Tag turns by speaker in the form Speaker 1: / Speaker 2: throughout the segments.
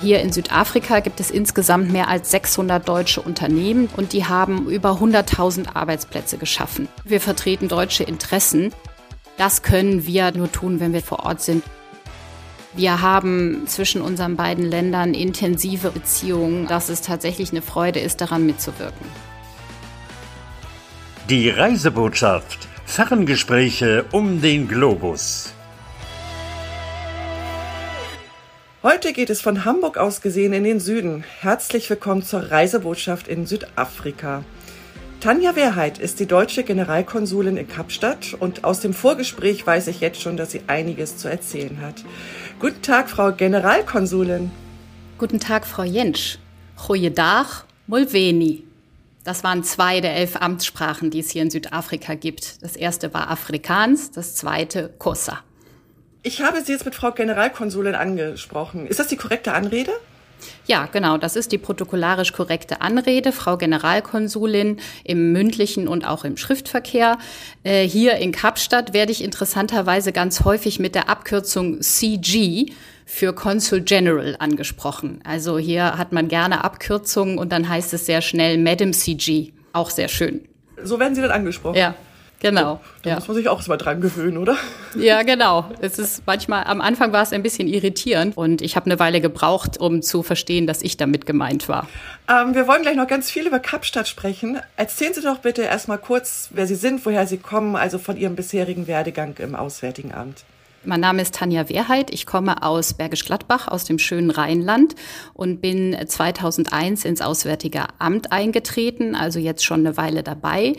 Speaker 1: Hier in Südafrika gibt es insgesamt mehr als 600 deutsche Unternehmen und die haben über 100.000 Arbeitsplätze geschaffen. Wir vertreten deutsche Interessen. Das können wir nur tun, wenn wir vor Ort sind. Wir haben zwischen unseren beiden Ländern intensive Beziehungen, dass es tatsächlich eine Freude ist, daran mitzuwirken.
Speaker 2: Die Reisebotschaft. Ferngespräche um den Globus.
Speaker 3: Heute geht es von Hamburg aus gesehen in den Süden. Herzlich willkommen zur Reisebotschaft in Südafrika. Tanja Wehrheit ist die deutsche Generalkonsulin in Kapstadt und aus dem Vorgespräch weiß ich jetzt schon, dass sie einiges zu erzählen hat. Guten Tag, Frau Generalkonsulin.
Speaker 1: Guten Tag, Frau Jentsch. Goeiedag, Mulveni. Das waren zwei der elf Amtssprachen, die es hier in Südafrika gibt. Das erste war Afrikaans, das zweite Kosa.
Speaker 3: Ich habe Sie jetzt mit Frau Generalkonsulin angesprochen. Ist das die korrekte Anrede?
Speaker 1: Ja, genau, das ist die protokollarisch korrekte Anrede, Frau Generalkonsulin im mündlichen und auch im Schriftverkehr. Äh, hier in Kapstadt werde ich interessanterweise ganz häufig mit der Abkürzung CG für Consul General angesprochen. Also hier hat man gerne Abkürzungen und dann heißt es sehr schnell Madam CG. Auch sehr schön.
Speaker 3: So werden Sie dann angesprochen?
Speaker 1: Ja. Genau.
Speaker 3: Da
Speaker 1: ja.
Speaker 3: muss man sich auch mal dran gewöhnen, oder?
Speaker 1: Ja, genau. Es ist manchmal, am Anfang war es ein bisschen irritierend und ich habe eine Weile gebraucht, um zu verstehen, dass ich damit gemeint war.
Speaker 3: Ähm, wir wollen gleich noch ganz viel über Kapstadt sprechen. Erzählen Sie doch bitte erstmal kurz, wer Sie sind, woher Sie kommen, also von Ihrem bisherigen Werdegang im Auswärtigen Amt.
Speaker 1: Mein Name ist Tanja Wehrheit. Ich komme aus Bergisch Gladbach, aus dem schönen Rheinland und bin 2001 ins Auswärtige Amt eingetreten, also jetzt schon eine Weile dabei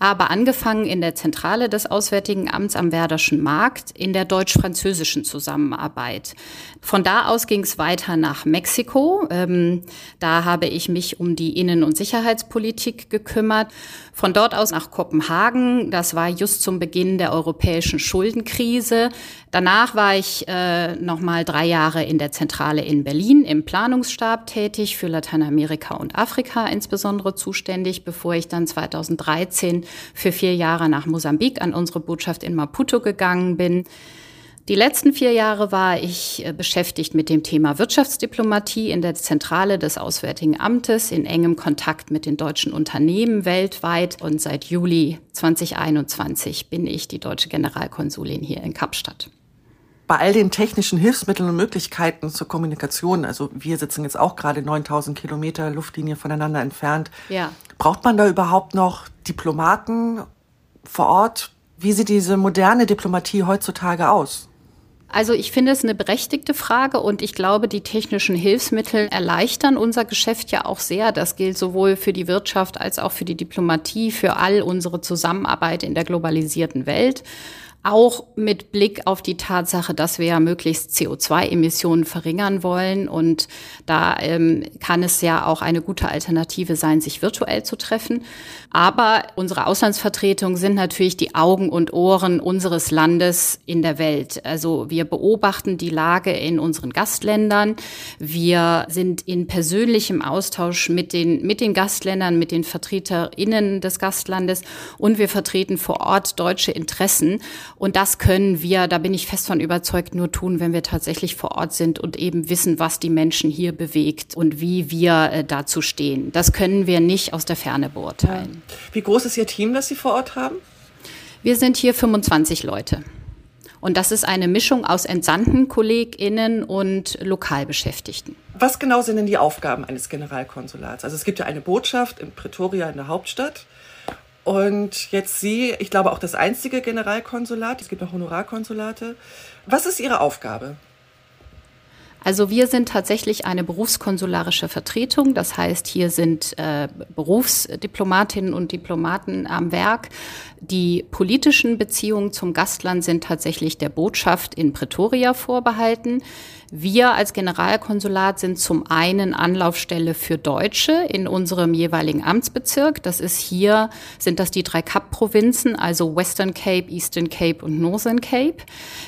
Speaker 1: aber angefangen in der Zentrale des Auswärtigen Amts am Werderschen Markt in der deutsch-französischen Zusammenarbeit. Von da aus ging es weiter nach Mexiko. Ähm, da habe ich mich um die Innen- und Sicherheitspolitik gekümmert. Von dort aus nach Kopenhagen. Das war just zum Beginn der europäischen Schuldenkrise. Danach war ich äh, noch mal drei Jahre in der Zentrale in Berlin im Planungsstab tätig, für Lateinamerika und Afrika insbesondere zuständig, bevor ich dann 2013 für vier Jahre nach Mosambik an unsere Botschaft in Maputo gegangen bin. Die letzten vier Jahre war ich äh, beschäftigt mit dem Thema Wirtschaftsdiplomatie in der Zentrale des Auswärtigen Amtes in engem Kontakt mit den deutschen Unternehmen weltweit. Und seit Juli 2021 bin ich die deutsche Generalkonsulin hier in Kapstadt
Speaker 3: bei all den technischen Hilfsmitteln und Möglichkeiten zur Kommunikation, also wir sitzen jetzt auch gerade 9000 Kilometer Luftlinie voneinander entfernt,
Speaker 1: ja.
Speaker 3: braucht man da überhaupt noch Diplomaten vor Ort? Wie sieht diese moderne Diplomatie heutzutage aus?
Speaker 1: Also ich finde es eine berechtigte Frage und ich glaube, die technischen Hilfsmittel erleichtern unser Geschäft ja auch sehr. Das gilt sowohl für die Wirtschaft als auch für die Diplomatie, für all unsere Zusammenarbeit in der globalisierten Welt auch mit Blick auf die Tatsache, dass wir ja möglichst CO2-Emissionen verringern wollen. Und da ähm, kann es ja auch eine gute Alternative sein, sich virtuell zu treffen. Aber unsere Auslandsvertretungen sind natürlich die Augen und Ohren unseres Landes in der Welt. Also wir beobachten die Lage in unseren Gastländern. Wir sind in persönlichem Austausch mit den, mit den Gastländern, mit den VertreterInnen des Gastlandes und wir vertreten vor Ort deutsche Interessen. Und das können wir, da bin ich fest von überzeugt, nur tun, wenn wir tatsächlich vor Ort sind und eben wissen, was die Menschen hier bewegt und wie wir äh, dazu stehen. Das können wir nicht aus der Ferne beurteilen.
Speaker 3: Wie groß ist Ihr Team, das Sie vor Ort haben?
Speaker 1: Wir sind hier 25 Leute. Und das ist eine Mischung aus entsandten KollegInnen und Lokalbeschäftigten.
Speaker 3: Was genau sind denn die Aufgaben eines Generalkonsulats? Also es gibt ja eine Botschaft in Pretoria in der Hauptstadt. Und jetzt Sie, ich glaube auch das einzige Generalkonsulat. Es gibt auch Honorarkonsulate. Was ist Ihre Aufgabe?
Speaker 1: Also wir sind tatsächlich eine berufskonsularische Vertretung. Das heißt, hier sind äh, Berufsdiplomatinnen und Diplomaten am Werk. Die politischen Beziehungen zum Gastland sind tatsächlich der Botschaft in Pretoria vorbehalten. Wir als Generalkonsulat sind zum einen Anlaufstelle für Deutsche in unserem jeweiligen Amtsbezirk. Das ist hier, sind das die drei Kap-Provinzen, also Western Cape, Eastern Cape und Northern Cape.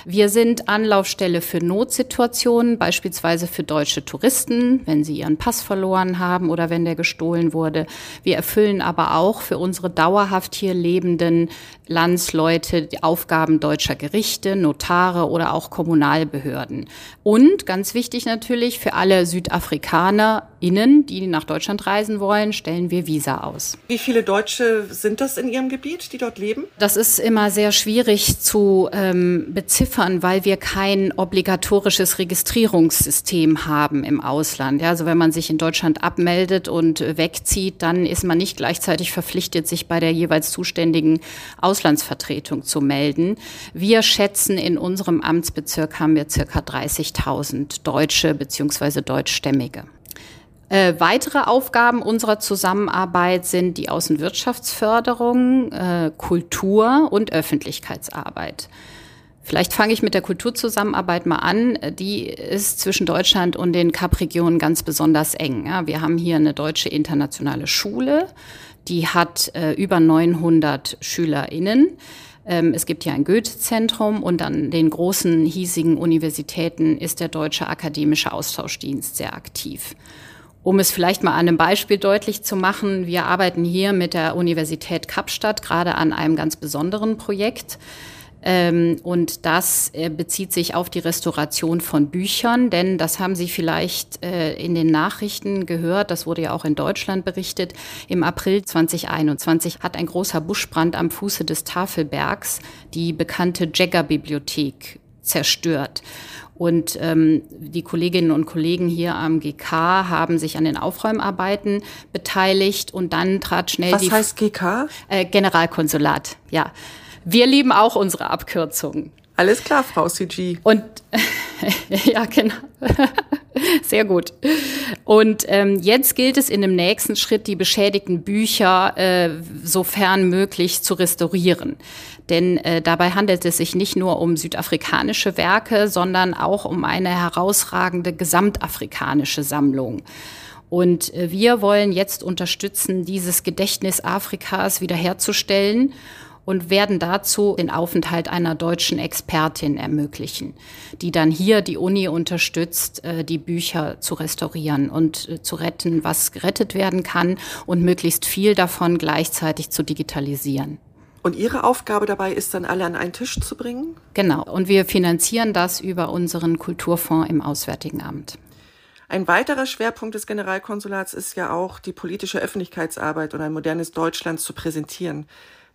Speaker 1: Wir sind Anlaufstelle für Notsituationen, beispielsweise für deutsche Touristen, wenn sie ihren Pass verloren haben oder wenn der gestohlen wurde. Wir erfüllen aber auch für unsere dauerhaft hier lebenden Landsleute die Aufgaben deutscher Gerichte, Notare oder auch Kommunalbehörden. Und Und ganz wichtig natürlich, für alle SüdafrikanerInnen, die nach Deutschland reisen wollen, stellen wir Visa aus.
Speaker 3: Wie viele Deutsche sind das in Ihrem Gebiet, die dort leben?
Speaker 1: Das ist immer sehr schwierig zu ähm, beziffern, weil wir kein obligatorisches Registrierungssystem haben im Ausland. Ja, also wenn man sich in Deutschland abmeldet und wegzieht, dann ist man nicht gleichzeitig verpflichtet, sich bei der jeweils zuständigen Auslandsvertretung zu melden. Wir schätzen, in unserem Amtsbezirk haben wir circa 30.000 Deutsche bzw. Deutschstämmige. Äh, weitere Aufgaben unserer Zusammenarbeit sind die Außenwirtschaftsförderung, äh, Kultur und Öffentlichkeitsarbeit. Vielleicht fange ich mit der Kulturzusammenarbeit mal an. Die ist zwischen Deutschland und den Kap-Regionen ganz besonders eng. Ja, wir haben hier eine deutsche internationale Schule, die hat äh, über 900 SchülerInnen. Ähm, es gibt hier ein Goethe-Zentrum und an den großen hiesigen Universitäten ist der Deutsche Akademische Austauschdienst sehr aktiv. Um es vielleicht mal an einem Beispiel deutlich zu machen, wir arbeiten hier mit der Universität Kapstadt gerade an einem ganz besonderen Projekt. Ähm, und das äh, bezieht sich auf die Restauration von Büchern, denn das haben Sie vielleicht äh, in den Nachrichten gehört, das wurde ja auch in Deutschland berichtet. Im April 2021 hat ein großer Buschbrand am Fuße des Tafelbergs die bekannte Jäger-Bibliothek zerstört. Und ähm, die Kolleginnen und Kollegen hier am GK haben sich an den Aufräumarbeiten beteiligt und dann trat schnell
Speaker 3: Was
Speaker 1: die.
Speaker 3: Was heißt GK?
Speaker 1: Äh, Generalkonsulat, ja. Wir lieben auch unsere Abkürzungen.
Speaker 3: Alles klar, Frau CG.
Speaker 1: Und ja, genau. Sehr gut. Und ähm, jetzt gilt es in dem nächsten Schritt, die beschädigten Bücher äh, sofern möglich zu restaurieren. Denn äh, dabei handelt es sich nicht nur um südafrikanische Werke, sondern auch um eine herausragende gesamtafrikanische Sammlung. Und äh, wir wollen jetzt unterstützen, dieses Gedächtnis Afrikas wiederherzustellen und werden dazu den Aufenthalt einer deutschen Expertin ermöglichen, die dann hier die Uni unterstützt, äh, die Bücher zu restaurieren und äh, zu retten, was gerettet werden kann und möglichst viel davon gleichzeitig zu digitalisieren.
Speaker 3: Und Ihre Aufgabe dabei ist dann alle an einen Tisch zu bringen?
Speaker 1: Genau. Und wir finanzieren das über unseren Kulturfonds im Auswärtigen Amt.
Speaker 3: Ein weiterer Schwerpunkt des Generalkonsulats ist ja auch, die politische Öffentlichkeitsarbeit und ein modernes Deutschland zu präsentieren.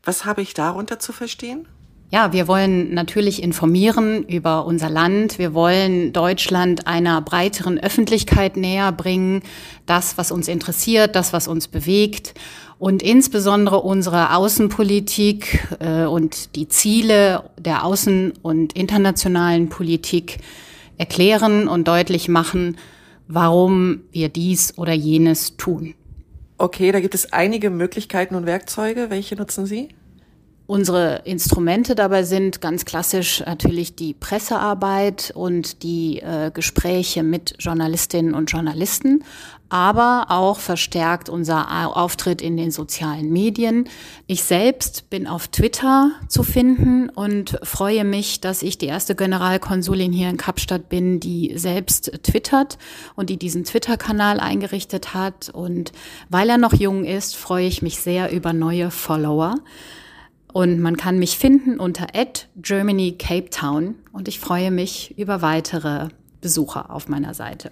Speaker 3: Was habe ich darunter zu verstehen?
Speaker 1: Ja, wir wollen natürlich informieren über unser Land. Wir wollen Deutschland einer breiteren Öffentlichkeit näher bringen. Das, was uns interessiert, das, was uns bewegt und insbesondere unsere Außenpolitik äh, und die Ziele der außen- und internationalen Politik erklären und deutlich machen, warum wir dies oder jenes tun.
Speaker 3: Okay, da gibt es einige Möglichkeiten und Werkzeuge. Welche nutzen Sie?
Speaker 1: Unsere Instrumente dabei sind ganz klassisch natürlich die Pressearbeit und die äh, Gespräche mit Journalistinnen und Journalisten, aber auch verstärkt unser Auftritt in den sozialen Medien. Ich selbst bin auf Twitter zu finden und freue mich, dass ich die erste Generalkonsulin hier in Kapstadt bin, die selbst twittert und die diesen Twitter-Kanal eingerichtet hat. Und weil er noch jung ist, freue ich mich sehr über neue Follower. Und man kann mich finden unter Germany Cape Town und ich freue mich über weitere Besucher auf meiner Seite.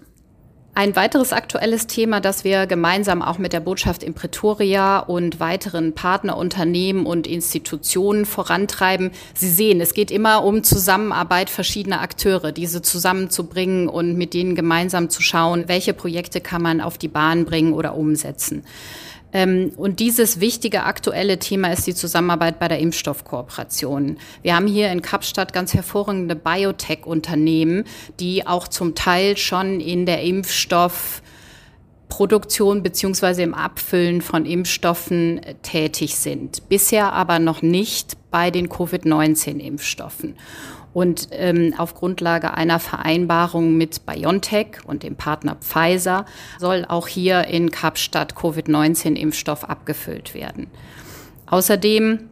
Speaker 1: Ein weiteres aktuelles Thema, das wir gemeinsam auch mit der Botschaft in Pretoria und weiteren Partnerunternehmen und Institutionen vorantreiben. Sie sehen, es geht immer um Zusammenarbeit verschiedener Akteure, diese zusammenzubringen und mit denen gemeinsam zu schauen, welche Projekte kann man auf die Bahn bringen oder umsetzen. Ähm, und dieses wichtige aktuelle Thema ist die Zusammenarbeit bei der Impfstoffkooperation. Wir haben hier in Kapstadt ganz hervorragende Biotech-Unternehmen, die auch zum Teil schon in der Impfstoffproduktion beziehungsweise im Abfüllen von Impfstoffen äh, tätig sind. Bisher aber noch nicht bei den Covid-19-Impfstoffen. Und ähm, auf Grundlage einer Vereinbarung mit BioNTech und dem Partner Pfizer soll auch hier in Kapstadt Covid-19-Impfstoff abgefüllt werden. Außerdem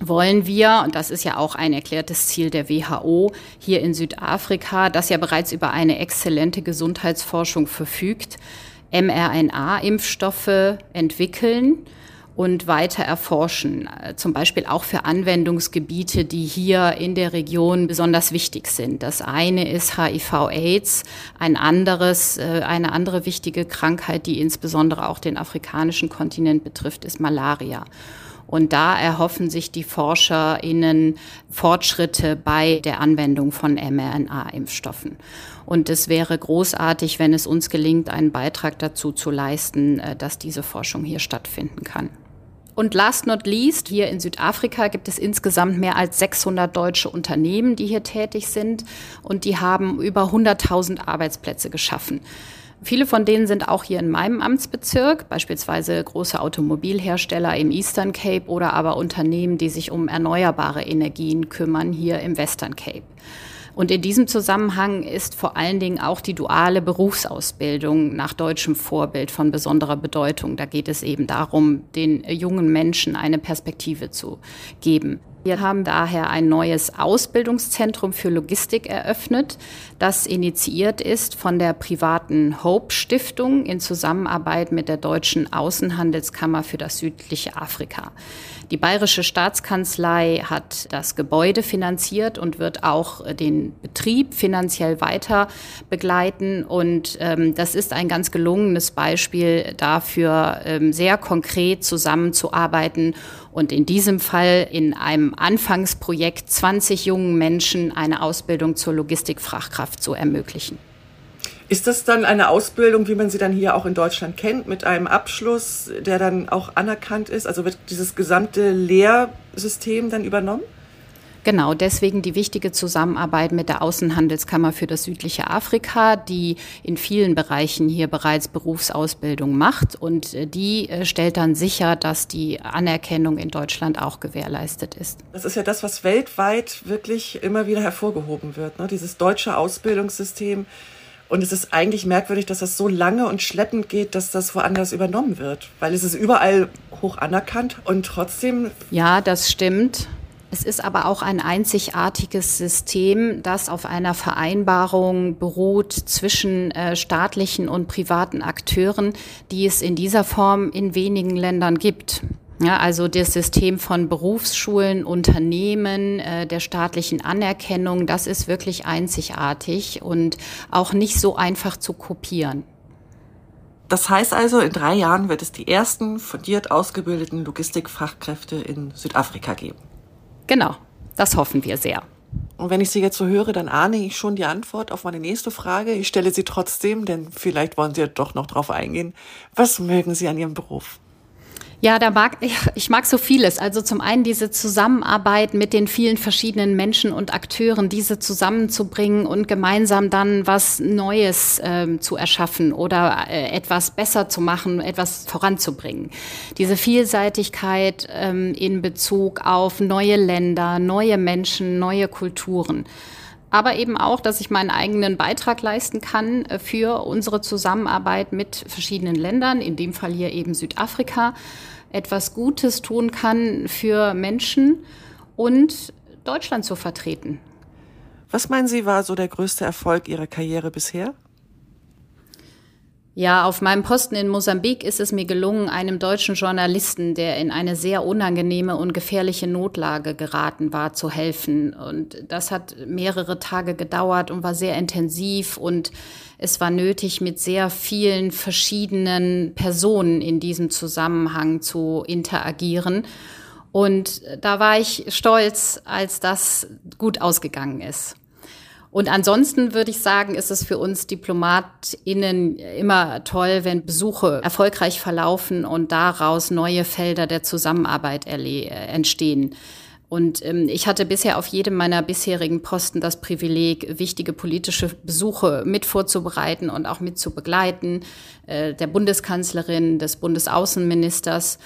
Speaker 1: wollen wir, und das ist ja auch ein erklärtes Ziel der WHO, hier in Südafrika, das ja bereits über eine exzellente Gesundheitsforschung verfügt, mRNA-Impfstoffe entwickeln und weiter erforschen, zum Beispiel auch für Anwendungsgebiete, die hier in der Region besonders wichtig sind. Das eine ist HIV-AIDS, ein anderes, äh, eine andere wichtige Krankheit, die insbesondere auch den afrikanischen Kontinent betrifft, ist Malaria. Und da erhoffen sich die ForscherInnen Fortschritte bei der Anwendung von mRNA-Impfstoffen. Und es wäre großartig, wenn es uns gelingt, einen Beitrag dazu zu leisten, äh, dass diese Forschung hier stattfinden kann. Und last not least, hier in Südafrika gibt es insgesamt mehr als 600 deutsche Unternehmen, die hier tätig sind und die haben über 100.000 Arbeitsplätze geschaffen. Viele von denen sind auch hier in meinem Amtsbezirk, beispielsweise große Automobilhersteller im Eastern Cape oder aber Unternehmen, die sich um erneuerbare Energien kümmern, hier im Western Cape. Und in diesem Zusammenhang ist vor allen Dingen auch die duale Berufsausbildung nach deutschem Vorbild von besonderer Bedeutung. Da geht es eben darum, den jungen Menschen eine Perspektive zu geben. Wir haben daher ein neues Ausbildungszentrum für Logistik eröffnet, das initiiert ist von der privaten Hope Stiftung in Zusammenarbeit mit der Deutschen Außenhandelskammer für das südliche Afrika. Die Bayerische Staatskanzlei hat das Gebäude finanziert und wird auch den Betrieb finanziell weiter begleiten. Und ähm, das ist ein ganz gelungenes Beispiel dafür, ähm, sehr konkret zusammenzuarbeiten und in diesem Fall in einem Anfangsprojekt 20 jungen Menschen eine Ausbildung zur Logistikfachkraft zu ermöglichen.
Speaker 3: Ist das dann eine Ausbildung, wie man sie dann hier auch in Deutschland kennt, mit einem Abschluss, der dann auch anerkannt ist? Also wird dieses gesamte Lehrsystem dann übernommen?
Speaker 1: Genau, deswegen die wichtige Zusammenarbeit mit der Außenhandelskammer für das südliche Afrika, die in vielen Bereichen hier bereits Berufsausbildung macht und äh, die äh, stellt dann sicher, dass die Anerkennung in Deutschland auch gewährleistet ist.
Speaker 3: Das ist ja das, was weltweit wirklich immer wieder hervorgehoben wird, ne? dieses deutsche Ausbildungssystem. Und es ist eigentlich merkwürdig, dass das so lange und schleppend geht, dass das woanders übernommen wird, weil es ist überall hoch anerkannt und trotzdem.
Speaker 1: Ja, das stimmt. Es ist aber auch ein einzigartiges System, das auf einer Vereinbarung beruht zwischen äh, staatlichen und privaten Akteuren, die es in dieser Form in wenigen Ländern gibt. Ja, also das System von Berufsschulen, Unternehmen, äh, der staatlichen Anerkennung, das ist wirklich einzigartig und auch nicht so einfach zu kopieren.
Speaker 3: Das heißt also, in drei Jahren wird es die ersten fundiert ausgebildeten Logistikfachkräfte in Südafrika geben.
Speaker 1: Genau, das hoffen wir sehr.
Speaker 3: Und wenn ich Sie jetzt so höre, dann ahne ich schon die Antwort auf meine nächste Frage. Ich stelle sie trotzdem, denn vielleicht wollen Sie ja doch noch drauf eingehen. Was mögen Sie an Ihrem Beruf?
Speaker 1: Ja, da mag ich mag so vieles. Also zum einen diese Zusammenarbeit mit den vielen verschiedenen Menschen und Akteuren, diese zusammenzubringen und gemeinsam dann was Neues ähm, zu erschaffen oder äh, etwas besser zu machen, etwas voranzubringen. Diese Vielseitigkeit ähm, in Bezug auf neue Länder, neue Menschen, neue Kulturen aber eben auch, dass ich meinen eigenen Beitrag leisten kann äh, für unsere Zusammenarbeit mit verschiedenen Ländern, in dem Fall hier eben Südafrika, etwas Gutes tun kann für Menschen und Deutschland zu vertreten.
Speaker 3: Was meinen Sie, war so der größte Erfolg Ihrer Karriere bisher?
Speaker 1: Ja, auf meinem Posten in Mosambik ist es mir gelungen, einem deutschen Journalisten, der in eine sehr unangenehme und gefährliche Notlage geraten war, zu helfen. Und das hat mehrere Tage gedauert und war sehr intensiv und es war nötig, mit sehr vielen verschiedenen Personen in diesem Zusammenhang zu interagieren. Und da war ich stolz, als das gut ausgegangen ist. Und ansonsten würde ich sagen, ist es für uns DiplomatInnen immer toll, wenn Besuche erfolgreich verlaufen und daraus neue Felder der Zusammenarbeit entstehen. Und ähm, ich hatte bisher auf jedem meiner bisherigen Posten das Privileg, wichtige politische Besuche mit vorzubereiten und auch mit zu begleiten, äh, der Bundeskanzlerin, des Bundesaußenministers.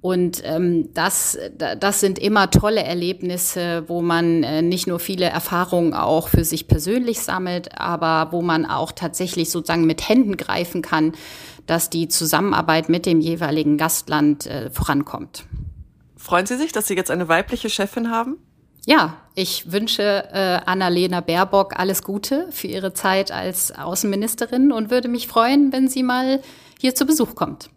Speaker 1: Und ähm, das, das sind immer tolle Erlebnisse, wo man äh, nicht nur viele Erfahrungen auch für sich persönlich sammelt, aber wo man auch tatsächlich sozusagen mit Händen greifen kann, dass die Zusammenarbeit mit dem jeweiligen Gastland äh, vorankommt.
Speaker 3: Freuen Sie sich, dass Sie jetzt eine weibliche Chefin haben?
Speaker 1: Ja, ich wünsche äh, Annalena Baerbock alles Gute für ihre Zeit als Außenministerin und würde mich freuen, wenn sie mal hier zu Besuch kommt.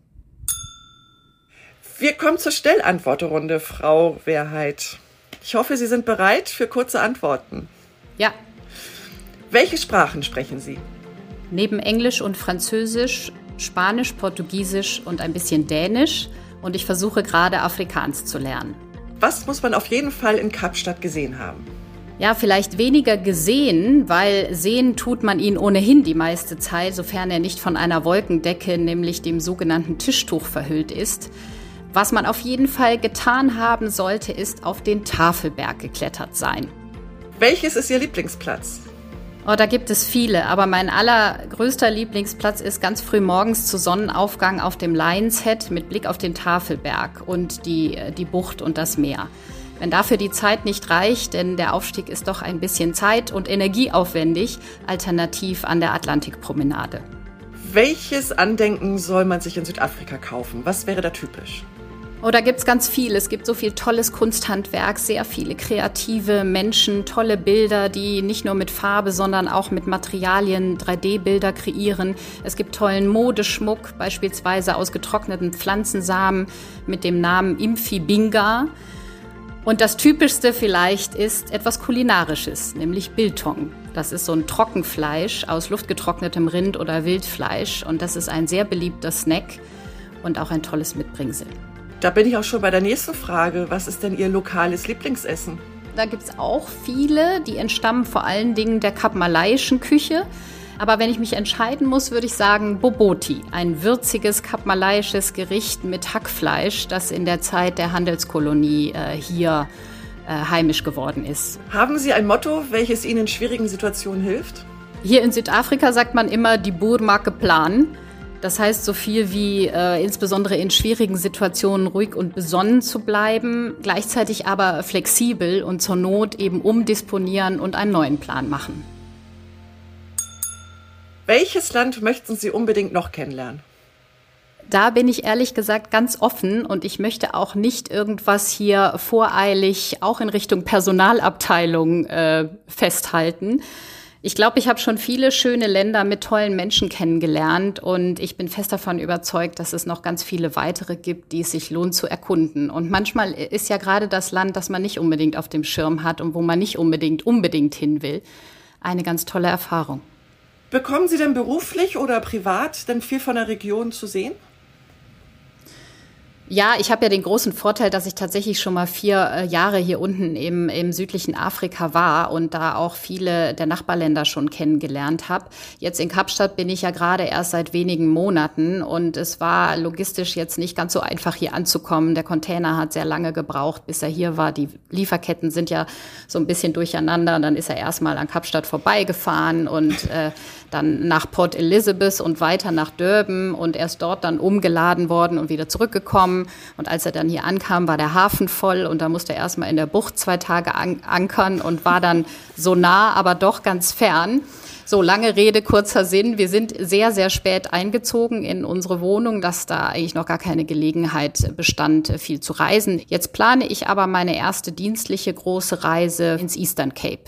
Speaker 3: Wir kommen zur Stellantworterunde, Frau Wehrheit. Ich hoffe, Sie sind bereit für kurze Antworten.
Speaker 1: Ja.
Speaker 3: Welche Sprachen sprechen Sie?
Speaker 1: Neben Englisch und Französisch, Spanisch, Portugiesisch und ein bisschen Dänisch. Und ich versuche gerade Afrikaans zu lernen.
Speaker 3: Was muss man auf jeden Fall in Kapstadt gesehen haben?
Speaker 1: Ja, vielleicht weniger gesehen, weil sehen tut man ihn ohnehin die meiste Zeit, sofern er nicht von einer Wolkendecke, nämlich dem sogenannten Tischtuch, verhüllt ist. Was man auf jeden Fall getan haben sollte, ist auf den Tafelberg geklettert sein.
Speaker 3: Welches ist Ihr Lieblingsplatz?
Speaker 1: Oh, da gibt es viele, aber mein allergrößter Lieblingsplatz ist ganz früh morgens zu Sonnenaufgang auf dem Lions Head mit Blick auf den Tafelberg und die, die Bucht und das Meer. Wenn dafür die Zeit nicht reicht, denn der Aufstieg ist doch ein bisschen zeit- und energieaufwendig, alternativ an der Atlantikpromenade.
Speaker 3: Welches Andenken soll man sich in Südafrika kaufen? Was wäre da typisch?
Speaker 1: Oh, da gibt's ganz viel. Es gibt so viel tolles Kunsthandwerk, sehr viele kreative Menschen, tolle Bilder, die nicht nur mit Farbe, sondern auch mit Materialien 3D-Bilder kreieren. Es gibt tollen Modeschmuck, beispielsweise aus getrockneten Pflanzensamen mit dem Namen Imphi-Binga. Und das Typischste vielleicht ist etwas Kulinarisches, nämlich Biltong. Das ist so ein Trockenfleisch aus luftgetrocknetem Rind oder Wildfleisch und das ist ein sehr beliebter Snack und auch ein tolles Mitbringsel.
Speaker 3: Da bin ich auch schon bei der nächsten Frage. Was ist denn Ihr lokales Lieblingsessen?
Speaker 1: Da gibt es auch viele, die entstammen vor allen Dingen der kapmalaiischen Küche. Aber wenn ich mich entscheiden muss, würde ich sagen Boboti, ein würziges kapmalaiisches Gericht mit Hackfleisch, das in der Zeit der Handelskolonie äh, hier äh, heimisch geworden ist.
Speaker 3: Haben Sie ein Motto, welches Ihnen in schwierigen Situationen hilft?
Speaker 1: Hier in Südafrika sagt man immer die Burmarke Plan. Das heißt so viel wie äh, insbesondere in schwierigen Situationen ruhig und besonnen zu bleiben, gleichzeitig aber flexibel und zur Not eben umdisponieren und einen neuen Plan machen.
Speaker 3: Welches Land möchten Sie unbedingt noch kennenlernen?
Speaker 1: Da bin ich ehrlich gesagt ganz offen und ich möchte auch nicht irgendwas hier voreilig auch in Richtung Personalabteilung äh, festhalten. Ich glaube, ich habe schon viele schöne Länder mit tollen Menschen kennengelernt und ich bin fest davon überzeugt, dass es noch ganz viele weitere gibt, die es sich lohnt zu erkunden. Und manchmal ist ja gerade das Land, das man nicht unbedingt auf dem Schirm hat und wo man nicht unbedingt unbedingt hin will, eine ganz tolle Erfahrung.
Speaker 3: Bekommen Sie denn beruflich oder privat denn viel von der Region zu sehen?
Speaker 1: Ja, ich habe ja den großen Vorteil, dass ich tatsächlich schon mal vier äh, Jahre hier unten im, im südlichen Afrika war und da auch viele der Nachbarländer schon kennengelernt habe. Jetzt in Kapstadt bin ich ja gerade erst seit wenigen Monaten und es war logistisch jetzt nicht ganz so einfach hier anzukommen. Der Container hat sehr lange gebraucht, bis er hier war. Die Lieferketten sind ja so ein bisschen durcheinander. Dann ist er erstmal an Kapstadt vorbeigefahren und äh, dann nach Port Elizabeth und weiter nach Durban und erst dort dann umgeladen worden und wieder zurückgekommen. Und als er dann hier ankam, war der Hafen voll und da musste er erstmal in der Bucht zwei Tage an ankern und war dann so nah, aber doch ganz fern. So, lange Rede, kurzer Sinn. Wir sind sehr, sehr spät eingezogen in unsere Wohnung, dass da eigentlich noch gar keine Gelegenheit bestand, viel zu reisen. Jetzt plane ich aber meine erste dienstliche große Reise ins Eastern Cape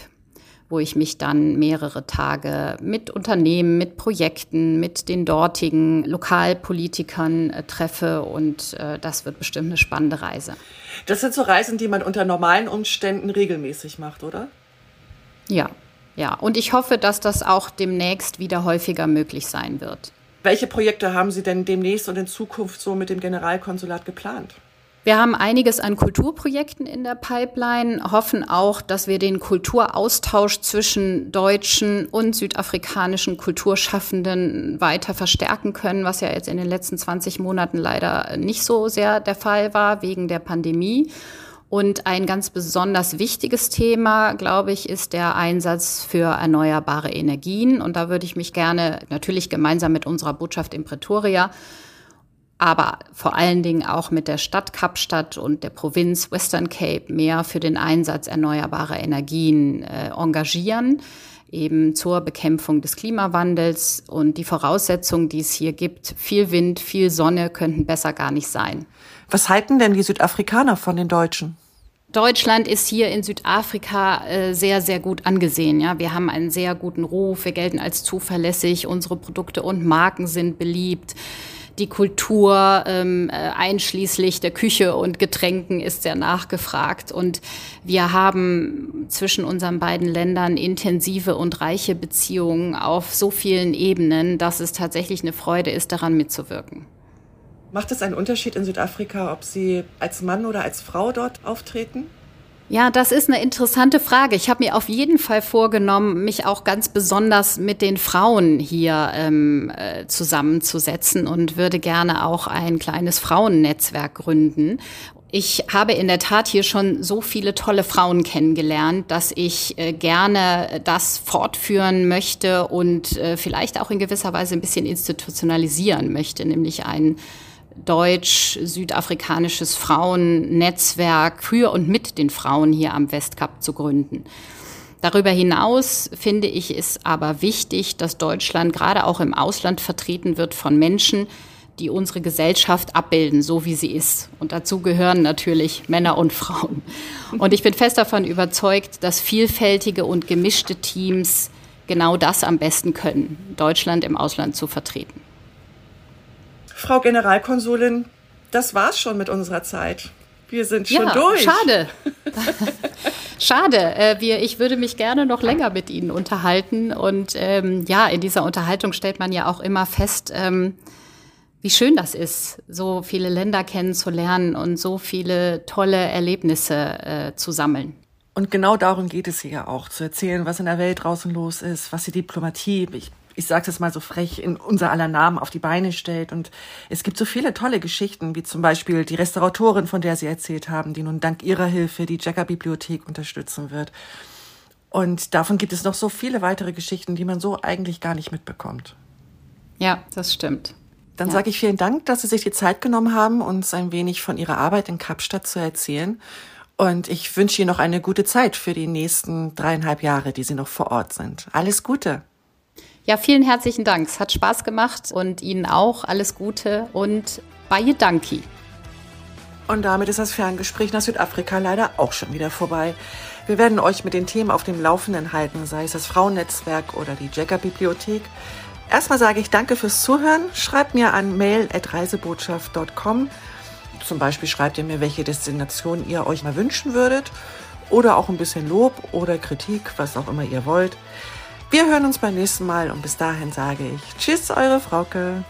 Speaker 1: wo ich mich dann mehrere Tage mit Unternehmen, mit Projekten, mit den dortigen Lokalpolitikern äh, treffe und äh, das wird bestimmt eine spannende Reise.
Speaker 3: Das sind so Reisen, die man unter normalen Umständen regelmäßig macht, oder?
Speaker 1: Ja, ja. Und ich hoffe, dass das auch demnächst wieder häufiger möglich sein wird.
Speaker 3: Welche Projekte haben Sie denn demnächst und in Zukunft so mit dem Generalkonsulat geplant?
Speaker 1: Wir haben einiges an Kulturprojekten in der Pipeline, hoffen auch, dass wir den Kulturaustausch zwischen deutschen und südafrikanischen Kulturschaffenden weiter verstärken können, was ja jetzt in den letzten 20 Monaten leider nicht so sehr der Fall war wegen der Pandemie. Und ein ganz besonders wichtiges Thema, glaube ich, ist der Einsatz für erneuerbare Energien. Und da würde ich mich gerne natürlich gemeinsam mit unserer Botschaft in Pretoria aber vor allen Dingen auch mit der Stadt Kapstadt und der Provinz Western Cape mehr für den Einsatz erneuerbarer Energien äh, engagieren, eben zur Bekämpfung des Klimawandels. Und die Voraussetzungen, die es hier gibt, viel Wind, viel Sonne, könnten besser gar nicht sein.
Speaker 3: Was halten denn die Südafrikaner von den Deutschen?
Speaker 1: Deutschland ist hier in Südafrika äh, sehr, sehr gut angesehen. Ja, wir haben einen sehr guten Ruf. Wir gelten als zuverlässig. Unsere Produkte und Marken sind beliebt. Die Kultur ähm, äh, einschließlich der Küche und Getränken ist sehr nachgefragt. Und wir haben zwischen unseren beiden Ländern intensive und reiche Beziehungen auf so vielen Ebenen, dass es tatsächlich eine Freude ist, daran mitzuwirken.
Speaker 3: Macht es einen Unterschied in Südafrika, ob Sie als Mann oder als Frau dort auftreten?
Speaker 1: Ja, das ist eine interessante Frage. Ich habe mir auf jeden Fall vorgenommen, mich auch ganz besonders mit den Frauen hier ähm, äh, zusammenzusetzen und würde gerne auch ein kleines Frauennetzwerk gründen. Ich habe in der Tat hier schon so viele tolle Frauen kennengelernt, dass ich äh, gerne das fortführen möchte und äh, vielleicht auch in gewisser Weise ein bisschen institutionalisieren möchte, nämlich ein deutsch-südafrikanisches Frauennetzwerk für und mit den Frauen hier am Westkap zu gründen. Darüber hinaus finde ich es aber wichtig, dass Deutschland gerade auch im Ausland vertreten wird von Menschen, die unsere Gesellschaft abbilden, so wie sie ist. Und dazu gehören natürlich Männer und Frauen. Und ich bin fest davon überzeugt, dass vielfältige und gemischte Teams genau das am besten können, Deutschland im Ausland zu vertreten.
Speaker 3: Frau Generalkonsulin, das war's schon mit unserer Zeit. Wir sind schon
Speaker 1: ja,
Speaker 3: durch.
Speaker 1: Schade. Schade. Äh, wir, ich würde mich gerne noch länger mit Ihnen unterhalten. Und ähm, ja, in dieser Unterhaltung stellt man ja auch immer fest, ähm, wie schön das ist, so viele Länder kennenzulernen und so viele tolle Erlebnisse äh, zu sammeln.
Speaker 3: Und genau darum geht es hier ja auch, zu erzählen, was in der Welt draußen los ist, was die Diplomatie, ich ich sage es mal so frech, in unser aller Namen auf die Beine stellt. Und es gibt so viele tolle Geschichten, wie zum Beispiel die Restauratorin, von der Sie erzählt haben, die nun dank Ihrer Hilfe die Jacker-Bibliothek unterstützen wird. Und davon gibt es noch so viele weitere Geschichten, die man so eigentlich gar nicht mitbekommt.
Speaker 1: Ja, das stimmt.
Speaker 3: Dann
Speaker 1: ja.
Speaker 3: sage ich vielen Dank, dass Sie sich die Zeit genommen haben, uns ein wenig von Ihrer Arbeit in Kapstadt zu erzählen. Und ich wünsche Ihnen noch eine gute Zeit für die nächsten dreieinhalb Jahre, die Sie noch vor Ort sind. Alles Gute.
Speaker 1: Ja, vielen herzlichen Dank. Es hat Spaß gemacht und Ihnen auch alles Gute und Baye Danki.
Speaker 3: Und damit ist das Ferngespräch nach Südafrika leider auch schon wieder vorbei. Wir werden euch mit den Themen auf dem Laufenden halten, sei es das Frauennetzwerk oder die Jagger-Bibliothek. Erstmal sage ich danke fürs Zuhören. Schreibt mir an mail.reisebotschaft.com. Zum Beispiel schreibt ihr mir, welche Destination ihr euch mal wünschen würdet. Oder auch ein bisschen Lob oder Kritik, was auch immer ihr wollt. Wir hören uns beim nächsten Mal und bis dahin sage ich Tschüss, eure Frauke.